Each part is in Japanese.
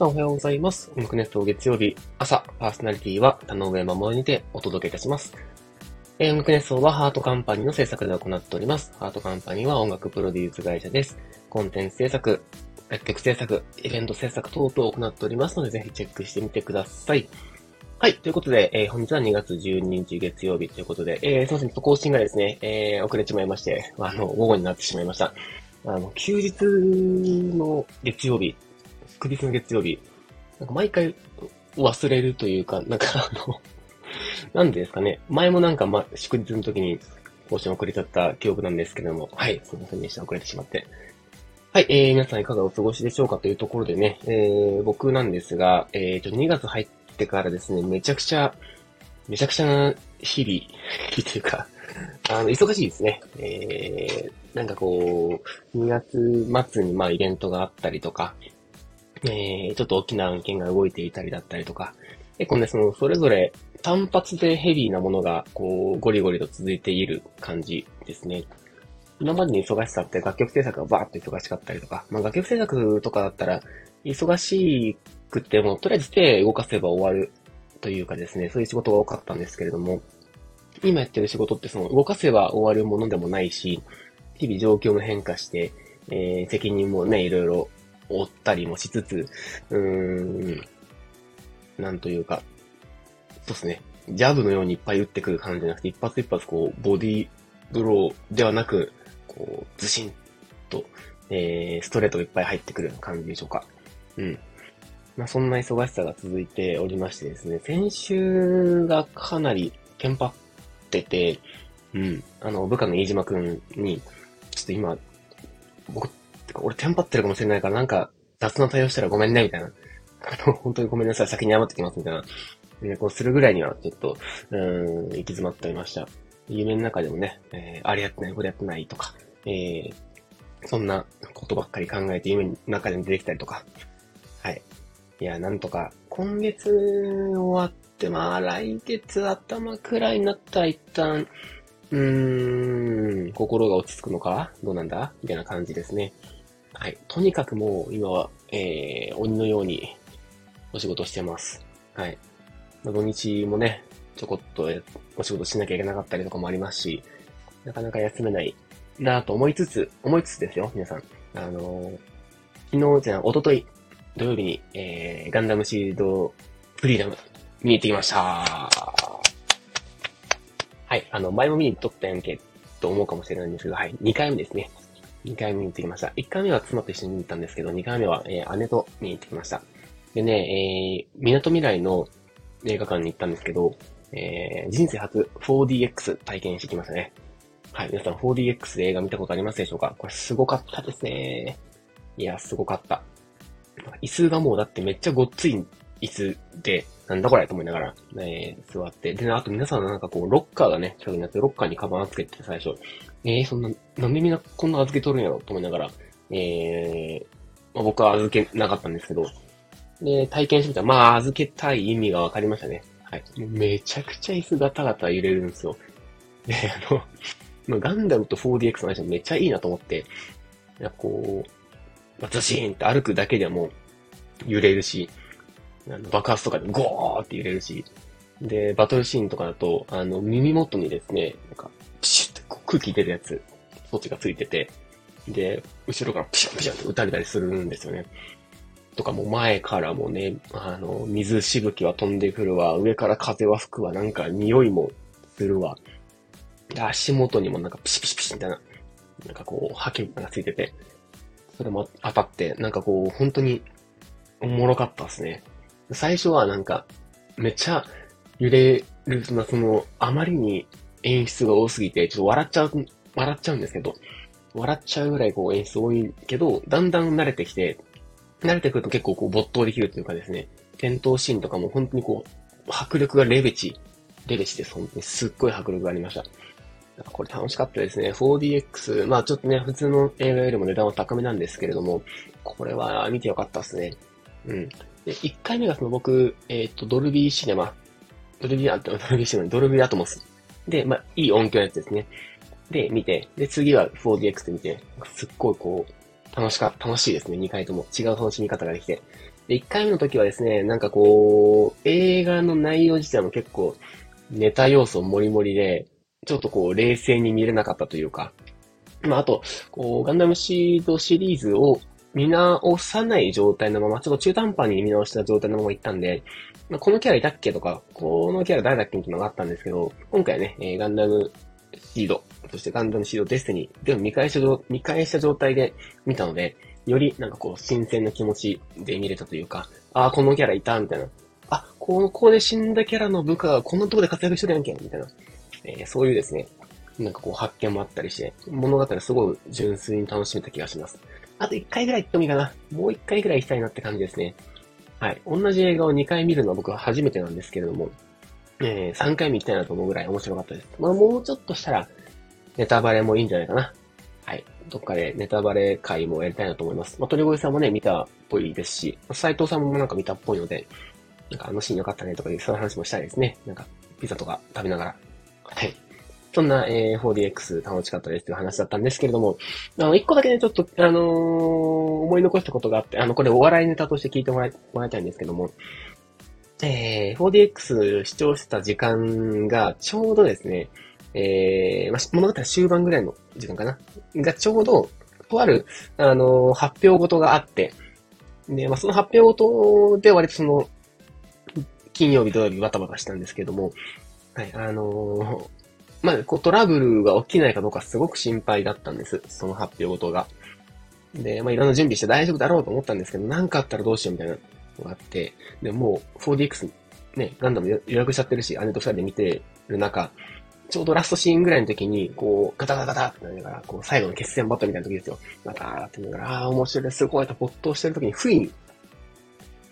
さんおはようございます。音楽ネスト月曜日朝、パーソナリティは田上守にてお届けいたします。えー音楽ネストはハートカンパニーの制作で行っております。ハートカンパニーは音楽プロデュース会社です。コンテンツ制作、楽曲制作、イベント制作等々を行っておりますので、ぜひチェックしてみてください。はい。ということで、えー本日は2月12日月曜日ということで、えー、すいません。ちょっと更新がですね、えー、遅れてしまいまして、あの、午後になってしまいました。あの、休日の月曜日、祝日の月曜日、なんか毎回忘れるというか、なんかあの、なんでですかね。前もなんか、ま、祝日の時に更新遅れちゃった記憶なんですけども、はい、すいませんでした。遅れてしまって。はい、えー、皆さんいかがお過ごしでしょうかというところでね、えー、僕なんですが、えー、ちょ2月入ってからですね、めちゃくちゃ、めちゃくちゃな日々、日々というか、あの、忙しいですね。えー、なんかこう、2月末にまあイベントがあったりとか、えー、ちょっと大きな案件が動いていたりだったりとか、結構ね、その、それぞれ単発でヘビーなものが、こう、ゴリゴリと続いている感じですね。今までの忙しさって楽曲制作がバーっと忙しかったりとか、まあ楽曲制作とかだったら、忙しくても、とりあえず手動かせば終わるというかですね、そういう仕事が多かったんですけれども、今やってる仕事ってその動かせば終わるものでもないし、日々状況も変化して、えー責任もね、いろいろ負ったりもしつつ、うーん、なんというか、そうですね、ジャブのようにいっぱい打ってくる感じじゃなくて、一発一発こう、ボディブローではなく、こう、ずしんと、えー、ストレートがいっぱい入ってくるような感じでしょうか。うん。まあ、そんな忙しさが続いておりましてですね、先週がかなりテンパってて、うん、あの、部下の飯島くんに、ちょっと今、僕、てか俺テンパってるかもしれないから、なんか雑な対応したらごめんね、みたいな。あの、本当にごめんなさい、先に謝ってきます、みたいな。ね、こうするぐらいには、ちょっと、うーん、行き詰まっておりました。夢の中でもね、えー、あれやってない、これやってないとか、えー、そんなことばっかり考えて夢の中でも出てきたりとか。はい。いや、なんとか、今月終わって、まあ、来月頭くらいになったら一旦、うーん、心が落ち着くのか？どうなんだ？みたいな感じですね。はい。とにかくもう、今は、えー、鬼のようにお仕事してます。はい。まあ土日もね、ちょこっとお仕事しなきゃいけなかったりとかもありますし、なかなか休めないなと思いつつ、思いつつですよ、皆さん。あのー昨日じゃあ、おととい、土曜日に、えー、ガンダムシールドフリーダム見に行ってきました。はい、あの、前も見に行っとったやんけ、と思うかもしれないんですけど、はい、2回目ですね。2回目に行ってきました。1回目は妻と一緒に行ったんですけど、2回目は、えー姉と見に行ってきました。でね、えー、港未来の映画館に行ったんですけど、えー、人生初 4DX 体験してきましたね。はい、皆さん 4DX で映画見たことありますでしょうか？これすごかったですね。いや、すごかった。椅子がもうだってめっちゃごっつい椅子で、なんだこれと思いながら、えー、座って。で、あと皆さんなんかこう、ロッカーがね、近くにあって、ロッカーにカバン預けて最初、えー、そんな、なんでみんなこんな預けとるんやろ？と思いながら、えー、まあ、僕は預けなかったんですけど、で、体験してみたら、まあ、預けたい意味が分かりましたね。はい。めちゃくちゃ椅子ガタガタ揺れるんですよ。で、あの、まあガンダムと 4DX の相性めっちゃいいなと思って、いや、こう、まあ、ズシーンって歩くだけでも揺れるし、爆発とかでゴーって揺れるし、で、バトルシーンとかだと、あの、耳元にですね、なんか、ピシュって空気出るやつ、装置がついてて、で、後ろからピシャンピシャンって撃たれたりするんですよね。とかもう前からもね、あの、水しぶきは飛んでくるわ、上から風は吹くわ、なんか匂いもするわ。で、足元にもなんかピシピシピシみたいな、なんかこう、ハケがついてて、それも当たって、なんかこう、本当に、おもろかったですね。最初はなんか、めっちゃ揺れる、その、そのあまりに演出が多すぎて、ちょっと笑っちゃう、笑っちゃうんですけど、笑っちゃうぐらいこう演出多いけど、だんだん慣れてきて、慣れてくると結構こう没頭できるというかですね、戦闘シーンとかも本当にこう、迫力がレベチ、レベチです。本当にすっごい迫力がありました。これ楽しかったですね。4DX、まあちょっとね、普通の映画よりも値段は高めなんですけれども、これは見てよかったですね。うん。で、1回目がその僕、えっ、と、ドルビーシネマ、ドルビーア、ドルビーシネマ、ドルビーアトモス。で、まあ、いい音響のやつですね。で、見て、で、次は 4DX で見て、すっごいこう、楽しか、楽しいですね。2回とも違う楽しみ方ができて。で、1回目の時はですね、なんかこう、映画の内容自体も結構、ネタ要素もりもりで、ちょっとこう、冷静に見れなかったというか、まあ、あと、こう、ガンダムシードシリーズを見直さない状態のまま、ちょっと中途半端に見直した状態のまま行ったんで、まあ、このキャラいたっけとか、このキャラ誰だっけっていうのがあったんですけど、今回はね、えー、ガンダムシード、そしてガンダムシードデスティニー、でも見返した、見返した状態で見たので、よりなんかこう、新鮮な気持ちで見れたというか、ああ、このキャラいた、みたいな。あ、ここで死んだキャラの部下がこんなとこで活躍してるやんけ、みたいな。えー、そういうですね、なんかこう発見もあったりして、物語すごい純粋に楽しめた気がします。あと1回ぐらい行ってもいいかな。もう1回ぐらい行きたいなって感じですね。はい。同じ映画を2回見るのは僕は初めてなんですけれども、えー、3回目行きたいなと思うぐらい面白かったです。まあもうちょっとしたら、ネタバレもいいんじゃないかな。はい。どっかでネタバレ会もやりたいなと思います。まあ、鳥越さんもね、見たっぽいですし、斎藤さんもなんか見たっぽいので、なんかあのシーン良かったねとかいう、そういう話もしたいですね。なんか、ピザとか食べながら。はい。そんな、えー、4DX 楽しかったですという話だったんですけれども、あの、一個だけね、ちょっと、あのー、思い残したことがあって、あの、これお笑いネタとして聞いてもらい、もらいたいんですけども、えー、4DX 視聴してた時間が、ちょうどですね、えー、まあ、物語終盤ぐらいの時間かながちょうど、とある、あのー、発表事があって、で、まあ、その発表事で割とその、金曜日、土曜日バタバタしたんですけども、はい、あのー、まあ、こうトラブルが起きないかどうかすごく心配だったんです。その発表ごとが。で、まあ、いろんな準備して大丈夫だろうと思ったんですけど、何かあったらどうしようみたいなのがあって、で、もう 4DX ね、ガンダム予約しちゃってるし、姉と二人で見てる中、ちょうどラストシーンぐらいの時に、こう、ガタガタガタってなりながら、こう、最後の決戦バトルみたいな時ですよ。ガターってなりながら、ああ、面白い、すごいと没頭してる時に、不意に、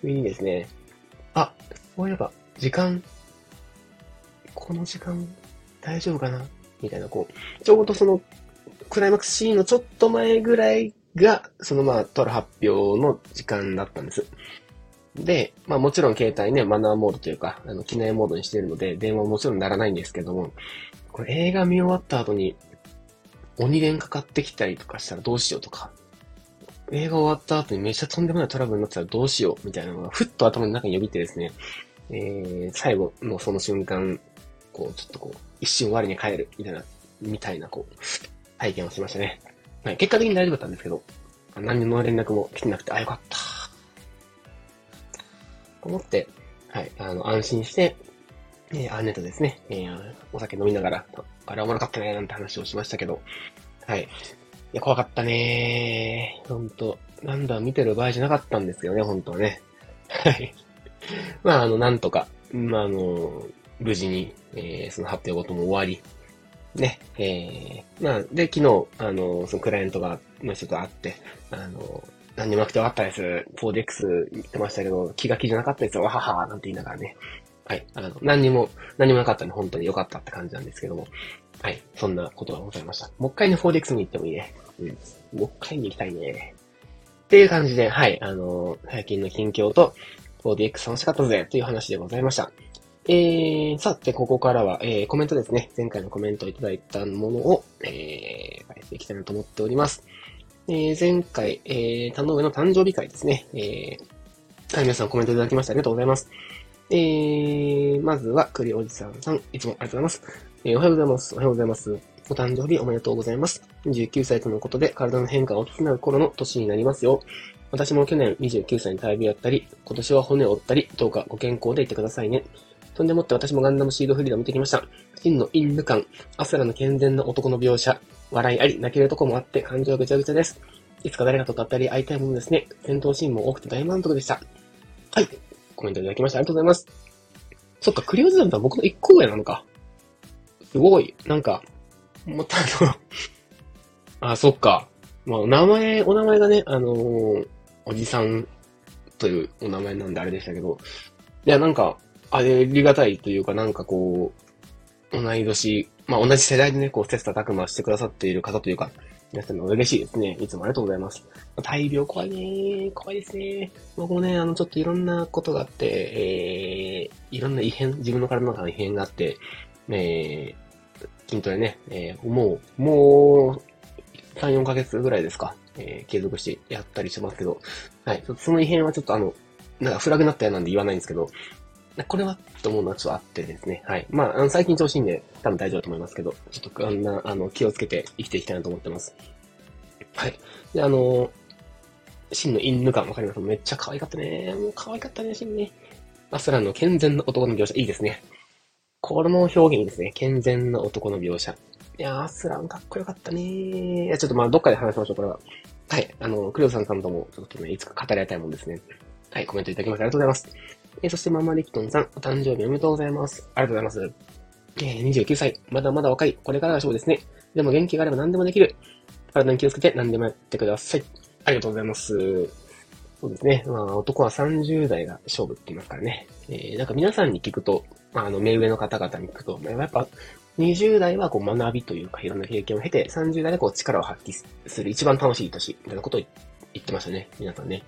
不意にですね、あ、そういえば、時間、この時間、大丈夫かな？みたいな、こう、ちょうどその、クライマックスシーンのちょっと前ぐらいが、そのまあ、とる発表の時間だったんです。で、まあもちろん携帯ね、マナーモードというか、あの、機内モードにしてるので、電話ももちろんならないんですけども、これ映画見終わった後に、鬼電かかってきたりとかしたらどうしようとか、映画終わった後にめっちゃとんでもないトラブルになってたらどうしようみたいなのがふっと頭の中に呼びてですね、えー、最後のその瞬間、こう、ちょっとこう、一瞬我に帰る、みたいな、みたいな、こう、体験をしましたね。はい、結果的に大丈夫だったんですけど、何の連絡も来てなくて、あ、よかった。と思って、はい、あの、安心して、えー、姉とですね、えー、お酒飲みながら、あれはおもろかったね、なんて話をしましたけど、はい。いや、怖かったねーほんと、なんだ、見てる場合じゃなかったんですよね、本当はね。はい。まあ、あの、なんとか、まあ、あの、無事に、えー、その発表ごとも終わり、ね、えー、まあ、で、昨日、あの、そのクライアントが、の人と会って、あの、何にもなくてよかったです。4DX 言ってましたけど、気が気じゃなかったですよ。わははなんて言いながらね。はい。あの、何にも、何もなかったんで本当に良かったって感じなんですけども。はい。そんなことがございました。もう一回ね、4DX に行ってもいいね。うん。もう一回に行きたいね。っていう感じで、はい。あの、最近の近況と、4DX 楽しかったぜという話でございました。えー、さて、ここからは、えー、コメントですね。前回のコメントをいただいたものを、えー、返していきたいなと思っております。えー、前回、えー、田上の誕生日会ですね。えー、はい、皆さんコメントいただきましてありがとうございます。えー、まずは、栗おじさんさん、いつもありがとうございます。えー、おはようございます。おはようございます。お誕生日おめでとうございます。29歳とのことで体の変化が大きくなる頃の年になりますよ。私も去年29歳に大病やったり、今年は骨を折ったり、どうかご健康でいてくださいね。そんでもって私もガンダムシードフリードを見てきました。真のインヌ感、アスラの健全な男の描写、笑いあり、泣けるとこもあって感情ぐちゃぐちゃです。いつか誰かと語り会いたいものですね。戦闘シーンも多くて大満足でした。はい。コメントいただきましてありがとうございます。そっか、クリオズダンとは僕の一個上なのか。すごい。なんか、もっとあの あ、そっか。まあ、お名前、お名前がね、あのー、おじさんというお名前なんであれでしたけど、いや、なんか、ありがたいというか、なんかこう、同い年、まあ同じ世代でね、こう、切磋琢磨してくださっている方というか、皆さんの嬉しいですね。いつもありがとうございます。大病怖いね怖いですね僕もね、あの、ちょっといろんなことがあって、えー、いろんな異変、自分の体の中の異変があって、えー、筋トレね、えー、もう、もう、3、4ヶ月ぐらいですか、えー、継続してやったりしますけど、はい、その異変はちょっとあの、なんかフラグなったよなんで言わないんですけど、これはと思うのはちょっとあってですね。はい。まあ、あの最近調子いいんで、多分大丈夫だと思いますけど、ちょっとあんな、あの、気をつけて生きていきたいなと思ってます。はい。で、あの、真の犬感わかります？めっちゃ可愛かったね。もう可愛かったね、真ね。アスランの健全な男の描写、いいですね。この表現いいですね。健全な男の描写。いやー、アスランかっこよかったねいや、ちょっとまあ、どっかで話しましょう、これは。はい。あの、クレオさんさんとも、ちょっとね、いつか語り合いたいもんですね。はい、コメントいただきましてありがとうございます。えー、そして、ママリキトンさん、お誕生日おめでとうございます。ありがとうございます。えー、29歳。まだまだ若い。これからが勝負ですね。でも元気があれば何でもできる。体に気をつけて何でもやってください。ありがとうございます。そうですね。まあ、男は30代が勝負って言いますからね。えー、なんか皆さんに聞くと、あ、あの、目上の方々に聞くと、まあ、やっぱ、20代はこう学びというか、いろんな経験を経て、30代でこう力を発揮する一番楽しい年、みたいなことを言ってましたね。皆さんね。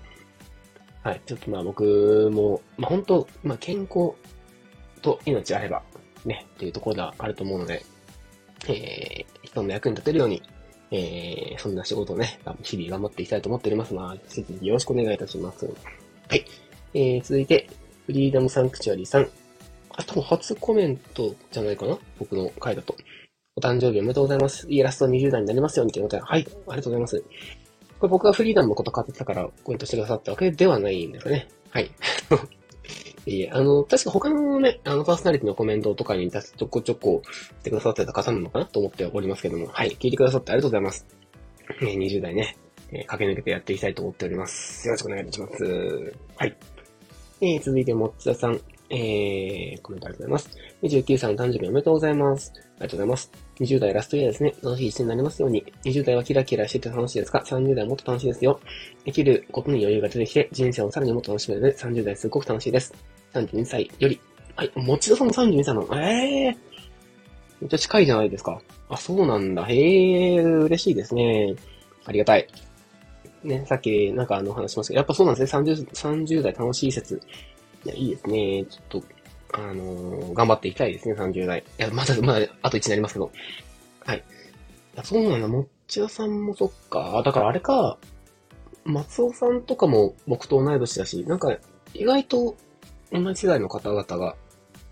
はい。ちょっとまあ僕も、まあ本当、まあ健康と命あれば、ね、っていうところがあると思うので、えー、人の役に立てるように、えー、そんな仕事をね、日々頑張っていきたいと思っておりますので、引き続きよろしくお願いいたします。はい。えー、続いて、フリーダムサンクチュアリーさん。あ、多分初コメントじゃないかな？僕の回だと。お誕生日おめでとうございます。いいラスト20代になりますようにということで、はい、ありがとうございます。これ僕がフリーダムのこと買ってたからコメントしてくださったわけではないんですかね。はい。いえ、あの、確か他のね、あの、パーソナリティのコメントとかにちょこちょこしてくださってた方なのかなと思っておりますけども、はい、聞いてくださってありがとうございます。え、20代ね、えー、駆け抜けてやっていきたいと思っております。よろしくお願いいたします。はい。えー、続いて、もっつださん。えー、コメントありがとうございます。29歳の誕生日おめでとうございます。ありがとうございます。20代ラストイヤーですね。楽しい一年になりますように。20代はキラキラしてて楽しいですが、30代はもっと楽しいですよ。生きることに余裕が出てきて、人生をさらにもっと楽しめるので、30代すごく楽しいです。32歳より。はい、もちろさんも32歳なのええー、めっちゃ近いじゃないですか。あ、そうなんだ。へえ、嬉しいですね。ありがたい。ね、さっきなんかあの話しましたけど、やっぱそうなんですね。30, 30代楽しい説。いや、いいですね。ちょっと、あのー、頑張っていきたいですね、30代。いや、まだ、まだ、あと1になりますけど。はい。いや、そうなんだ。もっちゃさんもそっか。だからあれか、松尾さんとかも僕と同い年だし、なんか、意外と同じ世代の方々が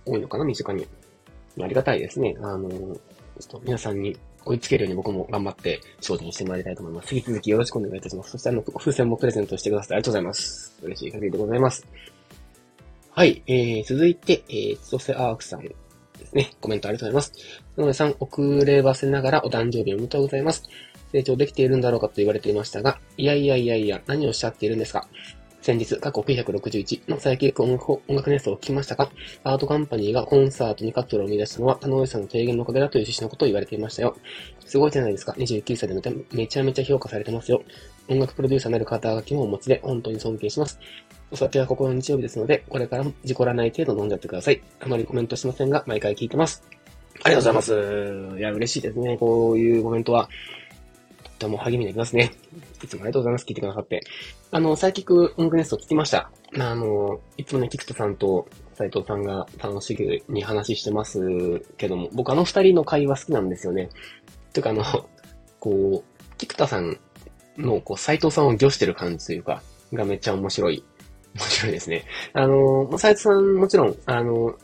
多いのかな、身近に。ありがたいですね。あのー、ちょっと皆さんに追いつけるように僕も頑張って精進してまいりたいと思います。引き続きよろしくお願いいたします。そしてあの、風船もプレゼントしてくださってありがとうございます。嬉しい限りでございます。はい、えー、続いて、えー、千歳アークさんですね。コメントありがとうございます。野上さん、遅ればせながらお誕生日おめでとうございます。成長できているんだろうかと言われていましたが、いやいやいやいや、何をおっしゃっているんですか？先日、過去961の再起音楽音楽ネスを聞きましたが、アートカンパニーがコンサートにカットルを生み出したのは、田上さんの提言のおかげだという趣旨のことを言われていましたよ。すごいじゃないですか。29歳でめちゃめちゃ評価されてますよ。音楽プロデューサーになる肩書きもお持ちで、本当に尊敬します。お酒はここの日曜日ですので、これからも事故らない程度飲んじゃってください。あまりコメントしませんが、毎回聞いてます。ありがとうございます。いや、嬉しいですね。こういうコメントは。とても励みになりますね。いつもありがとうございます。聞いてくださって。あの、サイキック音楽ネスト聞きました。あの、いつもね、キクトさんと斉藤さんが楽しげに話してますけども、僕あの二人の会話好きなんですよね。ていうかあの、こう、キクタさんの、こう、斉藤さんを御してる感じというか、がめっちゃ面白い。面白いですね。あの、斉藤さんもちろん、あの、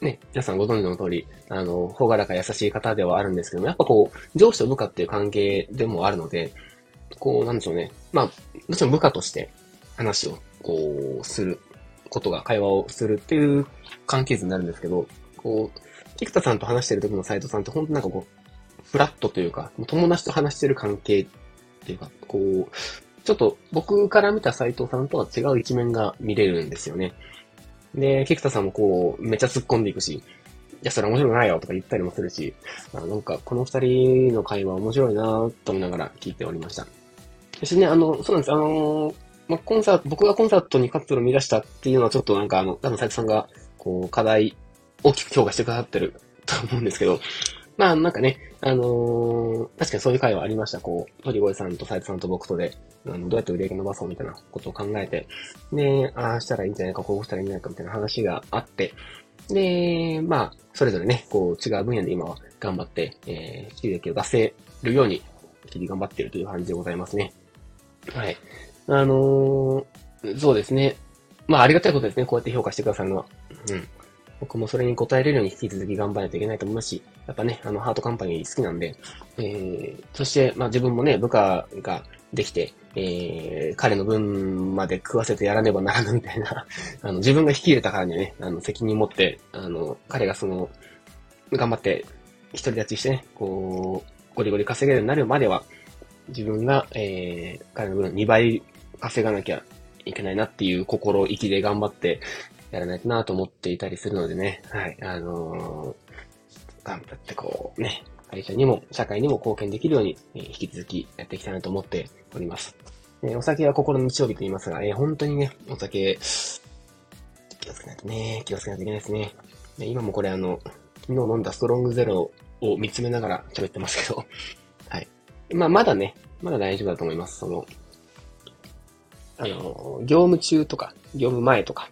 ね、皆さんご存知の通り、あの、ほがらか優しい方ではあるんですけども、やっぱこう、上司と部下っていう関係でもあるので、こう、なんでしょうね。まあ、もちろん部下として話を、こう、することが、会話をするっていう関係図になるんですけど、こう、菊田さんと話してる時の斉藤さんって本当なんかこう、フラットというか、友達と話してる関係っていうか、こう、ちょっと僕から見た斉藤さんとは違う一面が見れるんですよね。で、菊田さんもこう、めっちゃ突っ込んでいくし、いや、それ面白くないよとか言ったりもするし、あなんか、この二人の会話面白いなと思いながら聞いておりました。そしてね、あの、そうなんです。あのま、コンサート、僕がコンサートにカップルを見出したっていうのはちょっとなんかあの、多分斉藤さんが、こう、課題、大きく評価してくださってると思うんですけど、まあ、なんかね、あのー、確かにそういう会話ありました。こう、鳥越さんと斉藤さんと僕とで、あの、どうやって売り上げ伸ばそうみたいなことを考えて、で、ああしたらいいんじゃないか、こうしたらいいんじゃないかみたいな話があって、で、まあ、それぞれね、こう、違う分野で今は頑張って、えー、収益を出せるように、日々頑張ってるという感じでございますね。はい。あのー、そうですね。まあ、ありがたいことですね。こうやって評価してくださるのは。うん。僕もそれに応えれるように引き続き頑張らないといけないと思いますし、やっぱね、あの、ハートカンパニー好きなんで、えー、そして、まあ自分もね、部下ができて、えー、彼の分まで食わせてやらねばならぬみたいな、あの、自分が引き入れたからにはね、あの、責任持って、あの、彼がその、頑張って、一人立ちしてね、こう、ゴリゴリ稼げるようになるまでは、自分が、えー、彼の分2倍稼がなきゃいけないなっていう心意気で頑張ってやらないとなと思っていたりするのでね、はい、あのー、頑張ってこう、ね、会社にも、社会にも貢献できるように、えー、引き続きやっていきたいなと思っております。えー、お酒は心の日曜日と言いますが、えー、本当にね、お酒、気をつけないとね、気をつけないといけないですね。で今もこれあの、昨日飲んだストロングゼロを見つめながら喋ってますけど、はい。まあ、まだね、まだ大丈夫だと思います。その、あの、業務中とか、業務前とか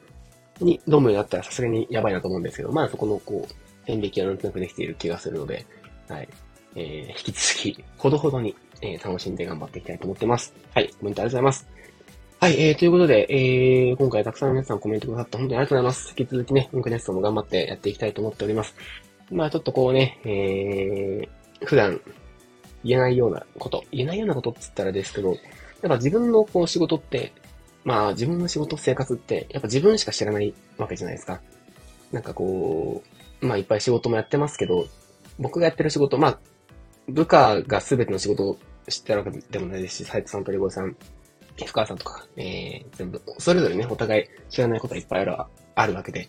に飲むようになったらさすがにやばいなと思うんですけど、まあそこのこう、線引きはなんとなくできている気がするので、はい。えー、引き続き、ほどほどに、えー、楽しんで頑張っていきたいと思ってます。はい、コメントありがとうございます。はい、えー、ということで、えー、今回たくさんの皆さんコメントくださって本当にありがとうございます。引き続きね、インクネストも頑張ってやっていきたいと思っております。まあちょっとこうね、えー、普段言えないようなこと、言えないようなことって言ったらですけど、やっぱ自分のこう仕事って、まあ自分の仕事、生活って、やっぱ自分しか知らないわけじゃないですか。なんかこう、まあいっぱい仕事もやってますけど、僕がやってる仕事、まあ、部下が全ての仕事を知ってるわけでもないですし、斉藤さんとレゴさん、深川さんとか、えー、全部、それぞれね、お互い知らないことがいっぱいあるあるわけで。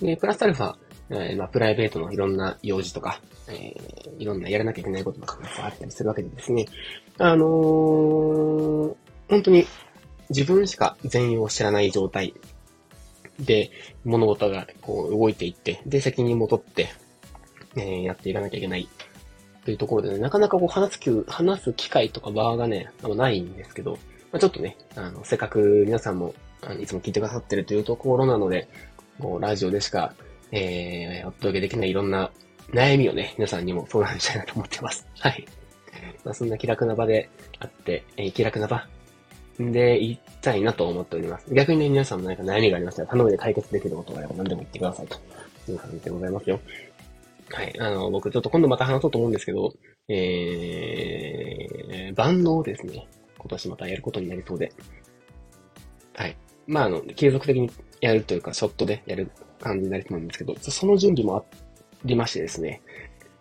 で、プラスアルファ、えー、まあ、プライベートのいろんな用事とか、えー、いろんなやらなきゃいけないこととかがあったりするわけでですね、あのー、本当に自分しか全容を知らない状態で物事がこう動いていって、で、責任も取って、えー、やっていかなきゃいけないというところでね、なかなかこう話す機、話す機会とか場がね、あのないんですけど、まあ、ちょっとね、あの、せっかく皆さんも、あのいつも聞いてくださってるというところなので、こう、ラジオでしか、えー、お届けできないいろんな悩みをね、皆さんにも相談したいなと思ってます。はい。まあ、そんな気楽な場であって、えー、気楽な場で言いたいなと思っております。逆にね、皆さんも何か悩みがありましたら、頼んで解決できることがあれば何でも言ってくださいという感じでございますよ。はい。あの、僕ちょっと今度また話そうと思うんですけど、えー、バンドをですね、今年またやることになりそうで。はい。まあ、あの、継続的にやるというか、ショットでやる感じになりそうなんですけど、その準備もありましてですね、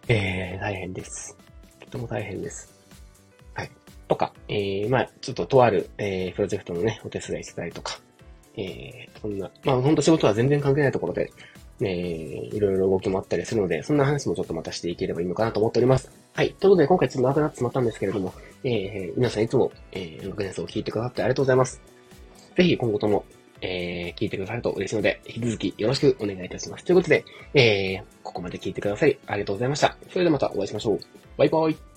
えー、大変です。とても大変です。とか、えー、まあちょっととある、えー、プロジェクトのね、お手伝いしてたりとか、えー、そんな、まあほんと仕事は全然関係ないところで、えー、いろいろ動きもあったりするので、そんな話もちょっとまたしていければいいのかなと思っております。はい。ということで、今回ちょっと長くなってしまったんですけれども、えー、皆さんいつも、えー、音楽熱を聞いてくださってありがとうございます。ぜひ今後とも、えー、聞いてくださると嬉しいので、引き続きよろしくお願いいたします。ということで、えー、ここまで聞いてくださり、ありがとうございました。それではまたお会いしましょう。バイバイ。